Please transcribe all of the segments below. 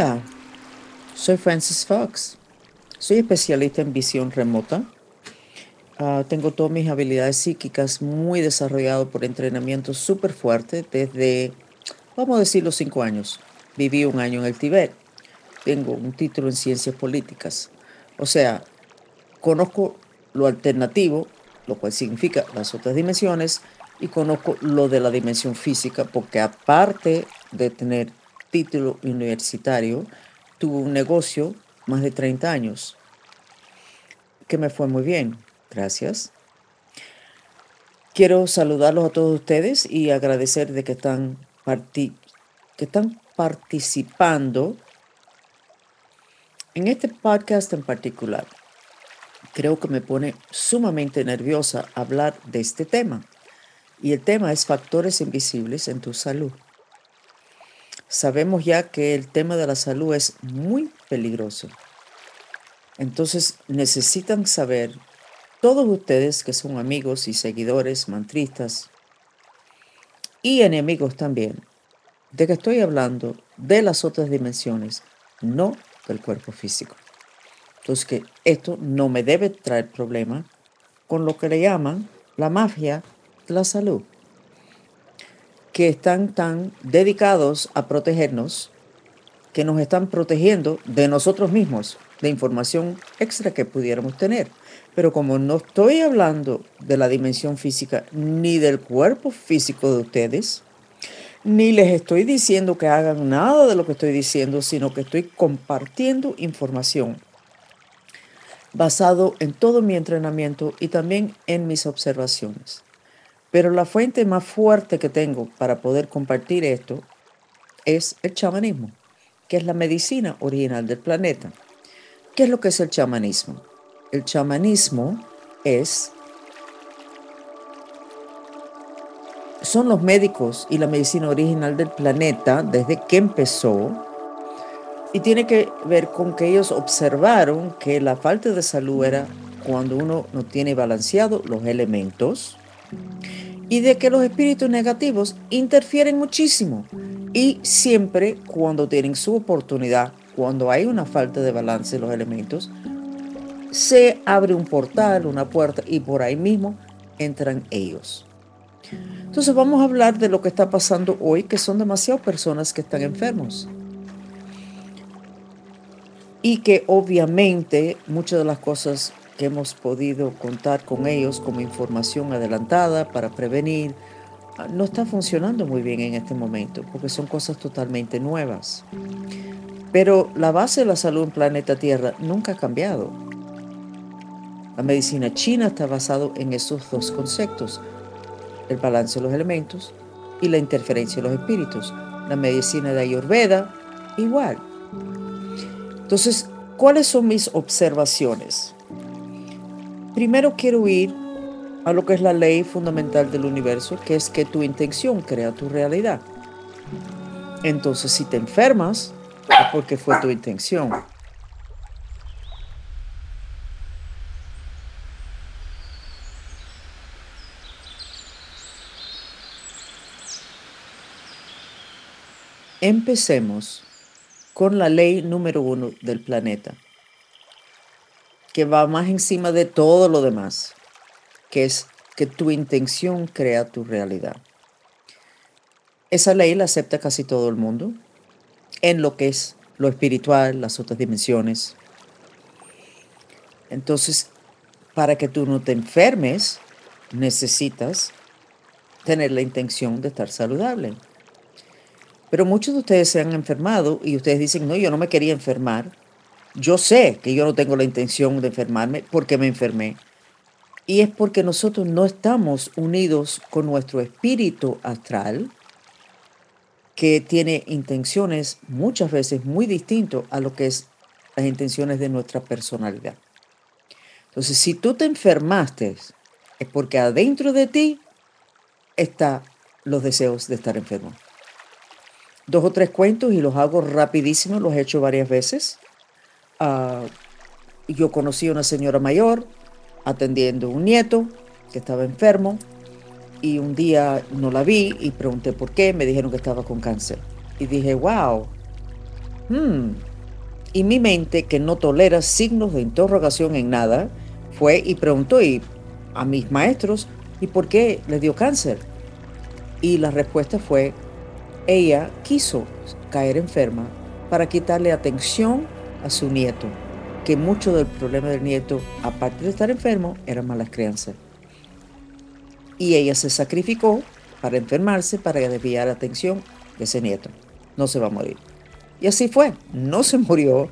Hola, soy Francis Fox. Soy especialista en visión remota. Ah, tengo todas mis habilidades psíquicas muy desarrolladas por entrenamiento súper fuerte desde, vamos a decir, los cinco años. Viví un año en el Tíbet. Tengo un título en ciencias políticas. O sea, conozco lo alternativo, lo cual significa las otras dimensiones, y conozco lo de la dimensión física, porque aparte de tener título universitario, tuve un negocio más de 30 años, que me fue muy bien, gracias. Quiero saludarlos a todos ustedes y agradecer de que están, que están participando en este podcast en particular. Creo que me pone sumamente nerviosa hablar de este tema. Y el tema es factores invisibles en tu salud. Sabemos ya que el tema de la salud es muy peligroso. Entonces necesitan saber, todos ustedes que son amigos y seguidores, mantristas y enemigos también, de que estoy hablando de las otras dimensiones, no del cuerpo físico. Entonces que esto no me debe traer problema con lo que le llaman la mafia la salud, que están tan dedicados a protegernos, que nos están protegiendo de nosotros mismos, de información extra que pudiéramos tener. Pero como no estoy hablando de la dimensión física ni del cuerpo físico de ustedes, ni les estoy diciendo que hagan nada de lo que estoy diciendo, sino que estoy compartiendo información basado en todo mi entrenamiento y también en mis observaciones. Pero la fuente más fuerte que tengo para poder compartir esto es el chamanismo, que es la medicina original del planeta. ¿Qué es lo que es el chamanismo? El chamanismo es son los médicos y la medicina original del planeta desde que empezó y tiene que ver con que ellos observaron que la falta de salud era cuando uno no tiene balanceado los elementos y de que los espíritus negativos interfieren muchísimo y siempre cuando tienen su oportunidad, cuando hay una falta de balance de los elementos, se abre un portal, una puerta y por ahí mismo entran ellos. Entonces vamos a hablar de lo que está pasando hoy, que son demasiadas personas que están enfermos. Y que obviamente muchas de las cosas que hemos podido contar con ellos como información adelantada para prevenir, ah, no está funcionando muy bien en este momento, porque son cosas totalmente nuevas. Pero la base de la salud en planeta Tierra nunca ha cambiado. La medicina china está basada en esos dos conceptos, el balance de los elementos y la interferencia de los espíritus. La medicina de Ayurveda, igual. Entonces, ¿cuáles son mis observaciones? Primero quiero ir a lo que es la ley fundamental del universo, que es que tu intención crea tu realidad. Entonces, si te enfermas, es porque fue tu intención. Empecemos con la ley número uno del planeta que va más encima de todo lo demás, que es que tu intención crea tu realidad. Esa ley la acepta casi todo el mundo en lo que es lo espiritual, las otras dimensiones. Entonces, para que tú no te enfermes, necesitas tener la intención de estar saludable. Pero muchos de ustedes se han enfermado y ustedes dicen, no, yo no me quería enfermar, yo sé que yo no tengo la intención de enfermarme porque me enfermé. Y es porque nosotros no estamos unidos con nuestro espíritu astral, que tiene intenciones muchas veces muy distintas a lo que es las intenciones de nuestra personalidad. Entonces, si tú te enfermaste, es porque adentro de ti están los deseos de estar enfermo. Dos o tres cuentos y los hago rapidísimo, los he hecho varias veces. Ah, yo conocí a una señora mayor atendiendo a un nieto que estaba enfermo y un día no la vi y pregunté por qué, me dijeron que estaba con cáncer. Y dije, wow, Hmm. Y mi mente, que no tolera signos de interrogación en nada, fue y preguntó a mis maestros, ¿y por qué le dio cáncer? Y la respuesta fue, ella quiso caer enferma para quitarle atención a su nieto, que mucho del problema del nieto, aparte de estar enfermo, eran malas crianzas. Y ella se sacrificó para enfermarse, para desviar la atención de ese nieto. No se va a morir. Y así fue, no se murió.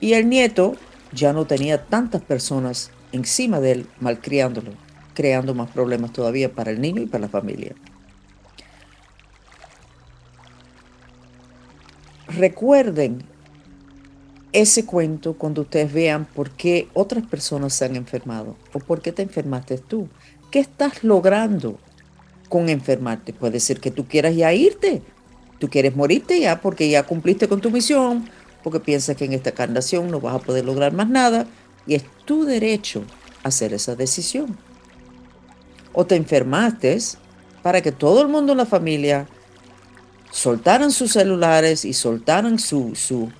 Y el nieto ya no tenía tantas personas encima de él malcriándolo, creando más problemas todavía para el niño y para la familia. Recuerden ese cuento cuando ustedes vean por qué otras personas se han enfermado o por qué te enfermaste tú. ¿Qué estás logrando con enfermarte? Puede ser que tú quieras ya irte, tú quieres morirte ya porque ya cumpliste con tu misión, porque piensas que en esta encarnación no vas a poder lograr más nada y es tu derecho hacer esa decisión. O te enfermaste para que todo el mundo en la familia soltaran sus celulares y soltaran su, su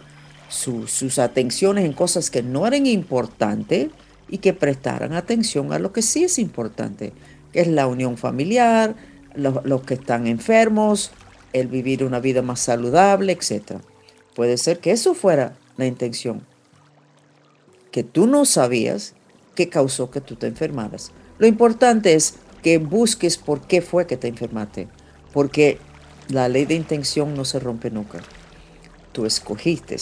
sus atenciones en cosas que no eran importantes y que prestaran atención a lo que sí es importante, que es la unión familiar, los, que están enfermos, el vivir una vida más saludable, etc. Puede ser que eso fuera la intención, que tú no sabías que causó que tú te enfermaras. Lo importante es que busques por qué fue que te enfermaste, porque la ley de intención no se rompe nunca. Tú escogiste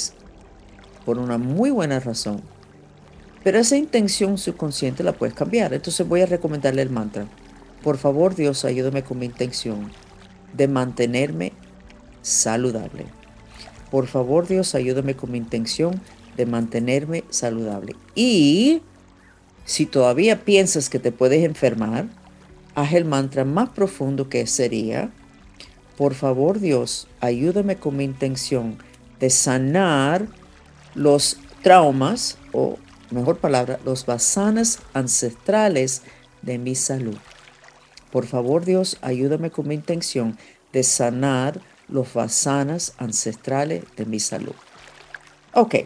por una muy buena razón. Pero esa intención subconsciente la puedes cambiar. Entonces voy a recomendarle el mantra. Por favor, Dios, ayúdame con mi intención de mantenerme saludable. Por favor, Dios, ayúdame con mi intención de mantenerme saludable. Y si todavía piensas que te puedes enfermar, haz el mantra más profundo que sería, por favor, Dios, ayúdame con mi intención de sanar los traumas, o mejor palabra, los basanas ancestrales de mi salud. Por favor, Dios, ayúdame con mi intención de sanar los basanas ancestrales de mi salud. Ok,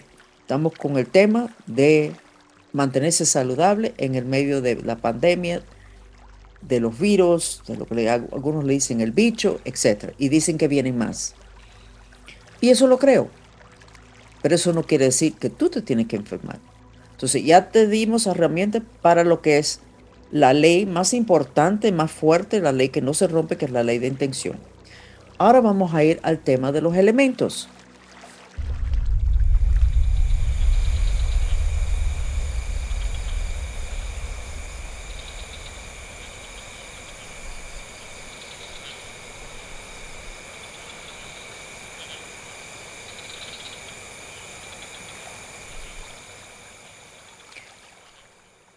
estamos con el tema de mantenerse saludable en el medio de la pandemia, de los virus, de lo que algunos le dicen el bicho, etc. Y dicen que vienen más. Y eso lo creo. Pero eso no quiere decir que tú te tienes que enfermar. Entonces ya te dimos herramientas para lo que es la ley más importante, más fuerte, la ley que no se rompe, que es la ley de intención. Ahora vamos a ir al tema de los elementos.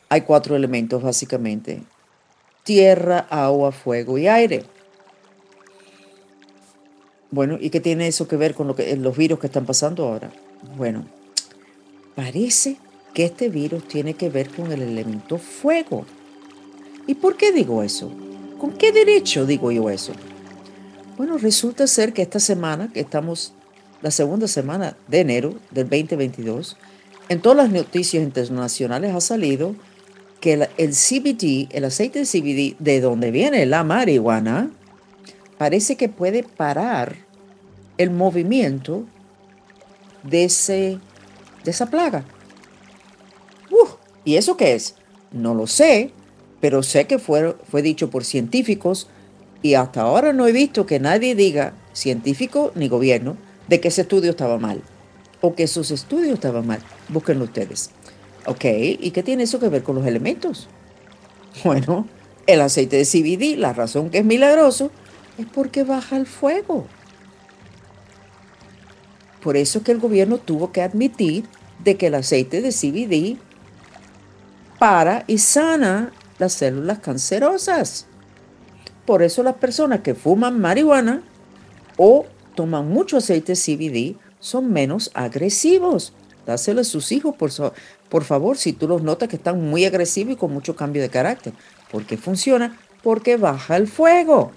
Hay cuatro elementos básicamente. Tierra, agua, fuego y aire. Bueno, ¿y qué tiene eso que ver con lo que, los virus que están pasando ahora? Bueno, parece que este virus tiene que ver con el elemento fuego. ¿Y por qué digo eso? ¿Con qué derecho digo yo eso? Bueno, resulta ser que esta semana, que estamos la segunda semana de enero del 2022, en todas las noticias internacionales ha salido que el, CBD, el aceite de CBD, de donde viene la marihuana, parece que puede parar el movimiento de, ese, de esa plaga. ¿Y eso qué es? No lo sé, pero sé que fue, fue dicho por científicos y hasta ahora no he visto que nadie diga, científico ni gobierno, de que ese estudio estaba mal o que esos estudios estaban mal. Búsquenlo ustedes. Ok, ¿y qué tiene eso que ver con los elementos? Bueno, el aceite de CBD, la razón que es milagroso, es porque baja el fuego. Por eso es que el gobierno tuvo que admitir de que el aceite de CBD para y sana las células cancerosas. Por eso las personas que fuman marihuana o toman mucho aceite CBD son menos agresivos. Dáselo a sus hijos, por, por favor, si tú los notas que están muy agresivos y con mucho cambio de carácter. ¿Por qué funciona? Porque baja el fuego,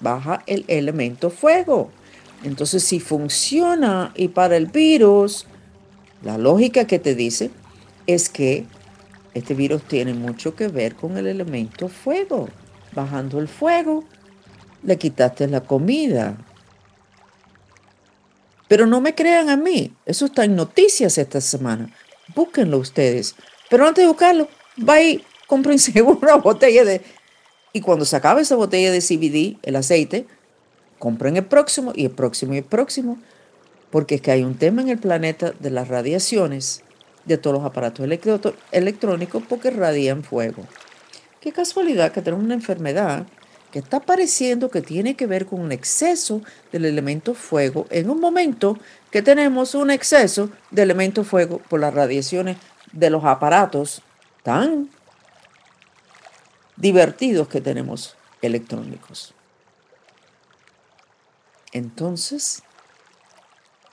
baja el elemento fuego. Entonces, si funciona y para el virus, la lógica que te dice es que este virus tiene mucho que ver con el elemento fuego. Bajando el fuego, le quitaste la comida. Pero no me crean a mí, eso está en noticias esta semana. Búsquenlo ustedes. Pero antes de buscarlo, va y cómprense una botella de... Y cuando se acabe esa botella de CBD, el aceite, compren el próximo y el próximo y el próximo. Porque es que hay un tema en el planeta de las radiaciones de todos los aparatos electrónicos porque radian fuego. Qué casualidad que tenemos una enfermedad que está pareciendo que tiene que ver con un exceso del elemento fuego en un momento que tenemos un exceso de elemento fuego por las radiaciones de los aparatos tan divertidos que tenemos electrónicos. Entonces,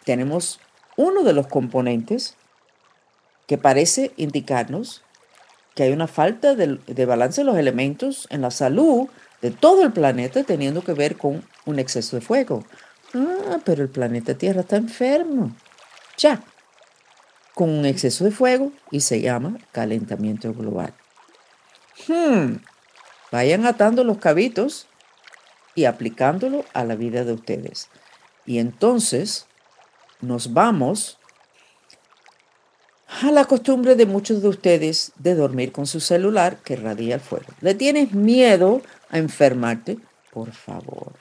tenemos uno de los componentes que parece indicarnos que hay una falta de, balance de los elementos en la salud de todo el planeta teniendo que ver con un exceso de fuego. Ah, pero el planeta Tierra está enfermo. Ya, con un exceso de fuego y se llama calentamiento global. Hmm, vayan atando los cabitos y aplicándolo a la vida de ustedes. Y entonces nos vamos a la costumbre de muchos de ustedes de dormir con su celular que radia el fuego. ¿Le tienes miedo a enfermarte? Por favor.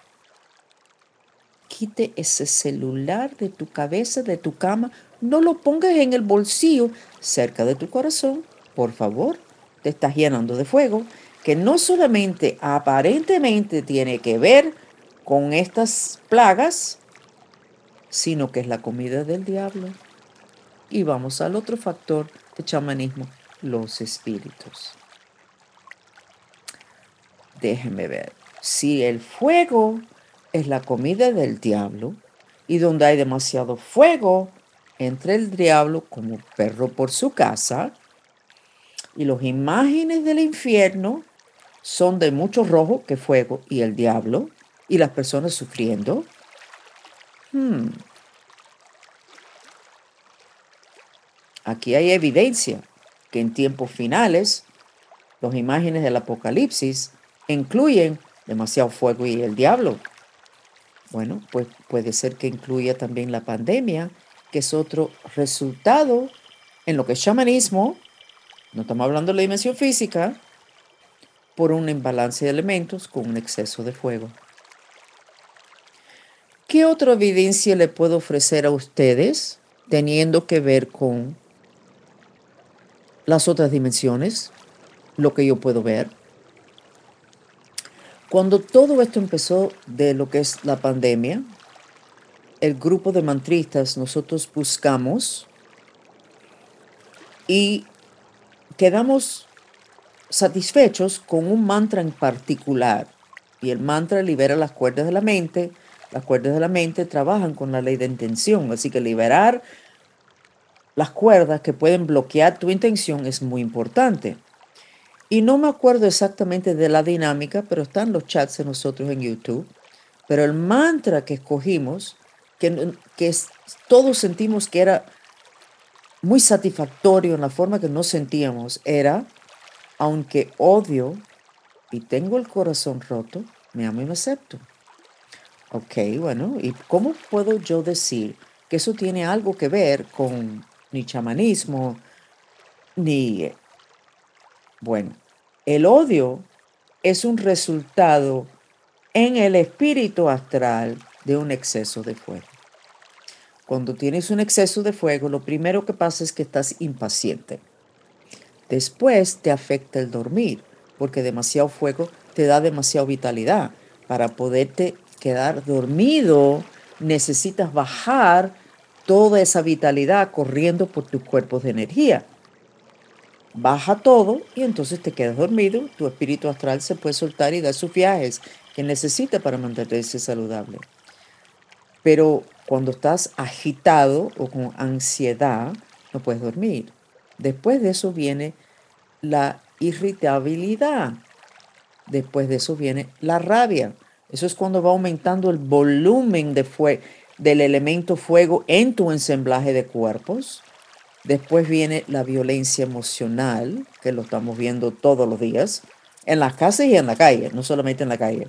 Quite ese celular de tu cabeza, de tu cama. No lo pongas en el bolsillo cerca de tu corazón. Por favor. Te estás llenando de fuego que no solamente aparentemente tiene que ver con estas plagas, sino que es la comida del diablo. Y vamos al otro factor de chamanismo, los espíritus. Déjenme ver. Si el fuego es la comida del diablo y donde hay demasiado fuego, entre el diablo como perro por su casa y las imágenes del infierno son de mucho rojo que fuego y el diablo y las personas sufriendo. Hmm. Aquí hay evidencia que en tiempos finales las imágenes del Apocalipsis incluyen demasiado fuego y el diablo. Bueno, pues puede ser que incluya también la pandemia, que es otro resultado en lo que es chamanismo, no estamos hablando de la dimensión física, por un imbalance de elementos con un exceso de fuego. ¿Qué otra evidencia le puedo ofrecer a ustedes teniendo que ver con las otras dimensiones, lo que yo puedo ver? Cuando todo esto empezó de lo que es la pandemia, el grupo de mantristas nosotros buscamos y quedamos satisfechos con un mantra en particular. Y el mantra libera las cuerdas de la mente. Las cuerdas de la mente trabajan con la ley de intención. Así que liberar las cuerdas que pueden bloquear tu intención es muy importante. Y no me acuerdo exactamente de la dinámica, pero están los chats de nosotros en YouTube. Pero el mantra que escogimos, que, que todos sentimos que era muy satisfactorio en la forma que nos sentíamos, era aunque odio y tengo el corazón roto, me amo y me acepto. Ok, bueno, ¿y cómo puedo yo decir que eso tiene algo que ver con ni chamanismo, ni... Bueno, el odio es un resultado en el espíritu astral de un exceso de fuego. Cuando tienes un exceso de fuego, lo primero que pasa es que estás impaciente. Después te afecta el dormir, porque demasiado fuego te da demasiada vitalidad. Para poderte quedar dormido, necesitas bajar toda esa vitalidad corriendo por tus cuerpos de energía. Baja todo y entonces te quedas dormido, tu espíritu astral se puede soltar y dar sus viajes que necesita para mantenerse saludable. Pero cuando estás agitado o con ansiedad, no puedes dormir. Después de eso viene la irritabilidad. Después de eso viene la rabia. Eso es cuando va aumentando el volumen de del elemento fuego en tu ensamblaje de cuerpos. Después viene la violencia emocional, que lo estamos viendo todos los días, en las casas y en la calle, no solamente en la calle,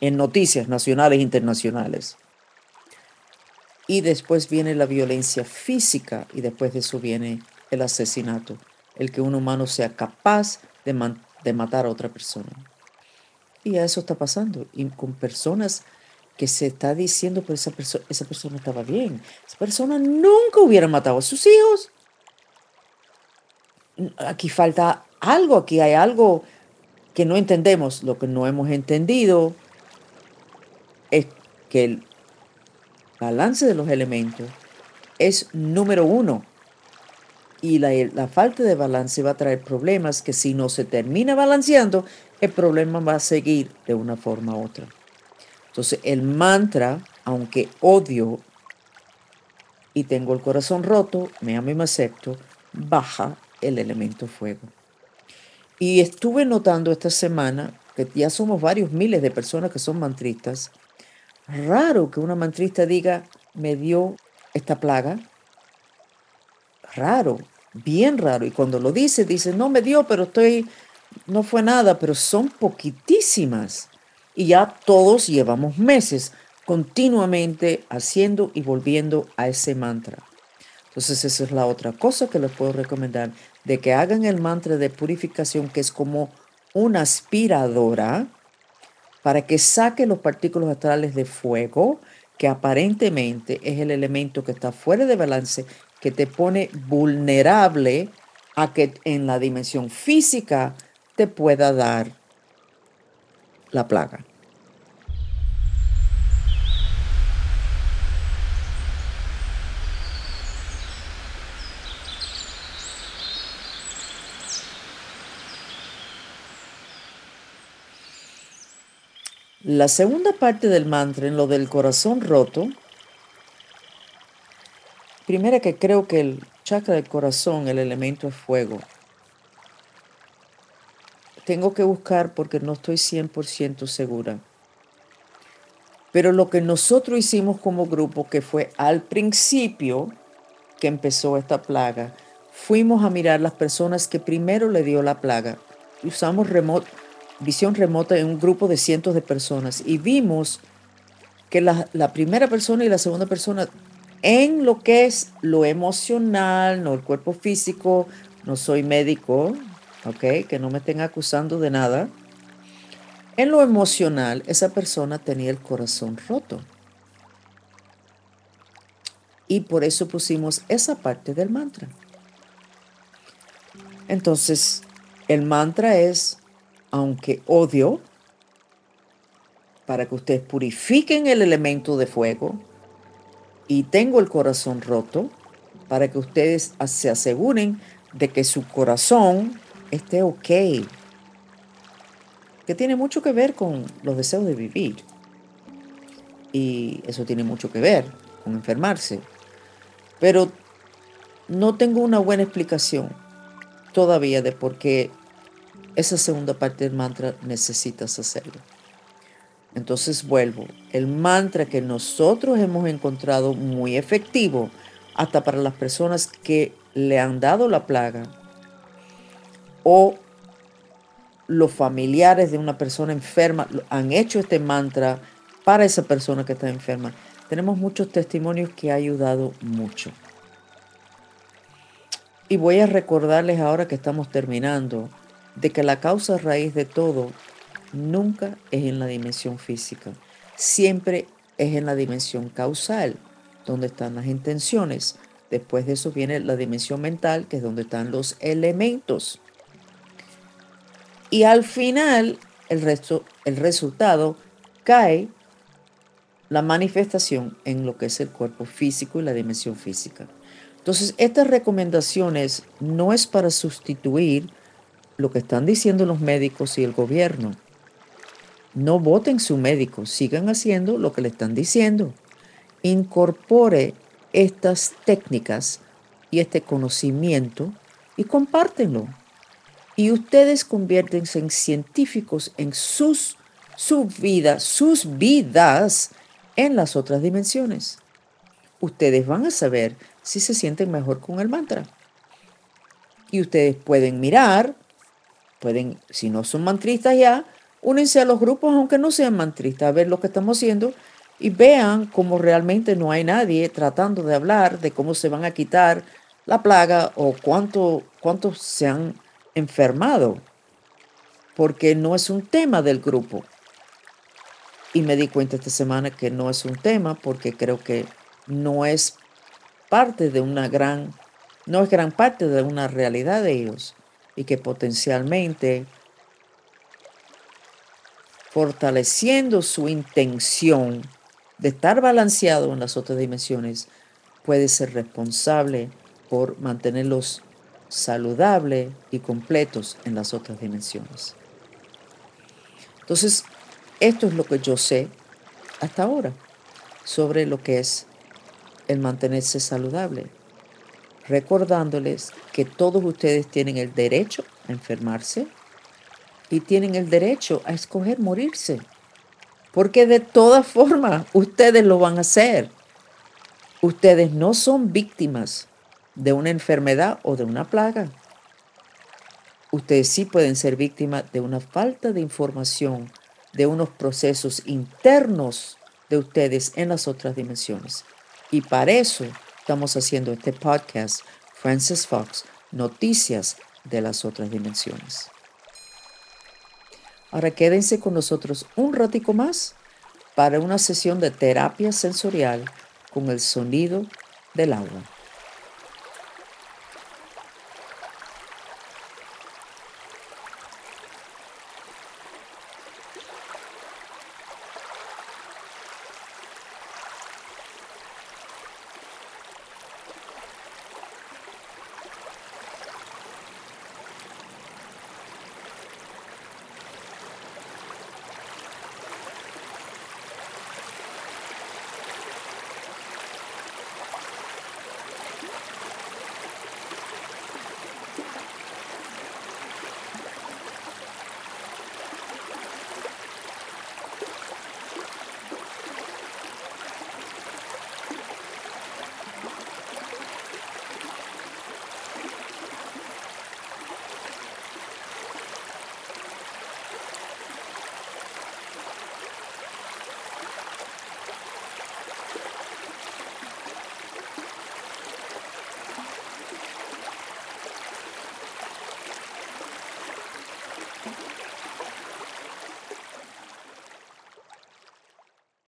en noticias nacionales e internacionales. Y después viene la violencia física y después de eso viene el asesinato, el que un humano sea capaz de, matar a otra persona. Y eso está pasando, y con personas que se está diciendo, que esa, esa persona estaba bien. Esa persona nunca hubiera matado a sus hijos. Aquí falta algo, aquí hay algo que no entendemos. Lo que no hemos entendido es que el balance de los elementos es número uno. Y la, la, falta de balance va a traer problemas que si no se termina balanceando, el problema va a seguir de una forma u otra. Entonces el mantra, aunque odio y tengo el corazón roto, me amo y me acepto, baja el elemento fuego. Y estuve notando esta semana que ya somos varios miles de personas que son mantristas. Raro que una mantrista diga, me dio esta plaga. Raro, bien raro. Y cuando lo dice, dice, no me dio, pero estoy no fue nada, pero son poquitísimas. Y ya todos llevamos meses continuamente haciendo y volviendo a ese mantra. Entonces esa es la otra cosa que les puedo recomendar, de que hagan el mantra de purificación, que es como una aspiradora, para que saque los partículas astrales de fuego, que aparentemente es el elemento que está fuera de balance, que te pone vulnerable a que en la dimensión física te pueda dar la plaga. La segunda parte del mantra, en lo del corazón roto, primera que creo que el chakra del corazón, el elemento es fuego tengo que buscar porque no estoy 100% segura. Pero lo que nosotros hicimos como grupo, que fue al principio que empezó esta plaga, fuimos a mirar las personas que primero le dio la plaga. Usamos visión remota en un grupo de cientos de personas y vimos que la, la primera persona y la segunda persona en lo que es lo emocional, no el cuerpo físico, no soy médico, ¿ok? Que no me estén acusando de nada. En lo emocional, esa persona tenía el corazón roto. Y por eso pusimos esa parte del mantra. Entonces, el mantra es, aunque odio, para que ustedes purifiquen el elemento de fuego, y tengo el corazón roto, para que ustedes se aseguren de que su corazón esté ok, que tiene mucho que ver con los deseos de vivir. Y eso tiene mucho que ver con enfermarse. Pero no tengo una buena explicación todavía de por qué esa segunda parte del mantra necesitas hacerlo. Entonces vuelvo, el mantra que nosotros hemos encontrado muy efectivo, hasta para las personas que le han dado la plaga, o los familiares de una persona enferma han hecho este mantra para esa persona que está enferma. Tenemos muchos testimonios que ha ayudado mucho. Y voy a recordarles ahora que estamos terminando de que la causa raíz de todo nunca es en la dimensión física, siempre es en la dimensión causal, donde están las intenciones. Después de eso viene la dimensión mental, que es donde están los elementos. Y al final, el, resto, el resultado cae la manifestación en lo que es el cuerpo físico y la dimensión física. Entonces, estas recomendaciones no es para sustituir lo que están diciendo los médicos y el gobierno. No voten su médico, sigan haciendo lo que le están diciendo. Incorpore estas técnicas y este conocimiento y compártenlo y ustedes conviértense en científicos en sus su sus vidas en las otras dimensiones. Ustedes van a saber si se sienten mejor con el mantra. Y ustedes pueden mirar, pueden, si no son mantristas ya, únense a los grupos aunque no sean mantristas, a ver lo que estamos haciendo y vean cómo realmente no hay nadie tratando de hablar de cómo se van a quitar la plaga o cuánto, cuántos se han enfermado, porque no es un tema del grupo. Y me di cuenta esta semana que no es un tema porque creo que no es parte de una gran, no es gran parte de una realidad de ellos y que potencialmente fortaleciendo su intención de estar balanceado en las otras dimensiones, puede ser responsable por mantenerlos saludables y completos en las otras dimensiones. Entonces, esto es lo que yo sé hasta ahora sobre lo que es el mantenerse saludable, recordándoles que todos ustedes tienen el derecho a enfermarse y tienen el derecho a escoger morirse, porque de todas formas ustedes lo van a hacer. Ustedes no son víctimas de una enfermedad o de una plaga. Ustedes sí pueden ser víctimas de una falta de información, de unos procesos internos de ustedes en las otras dimensiones. Y para eso estamos haciendo este podcast, Francis Fox, Noticias de las otras dimensiones. Ahora quédense con nosotros un ratico más para una sesión de terapia sensorial con el sonido del agua.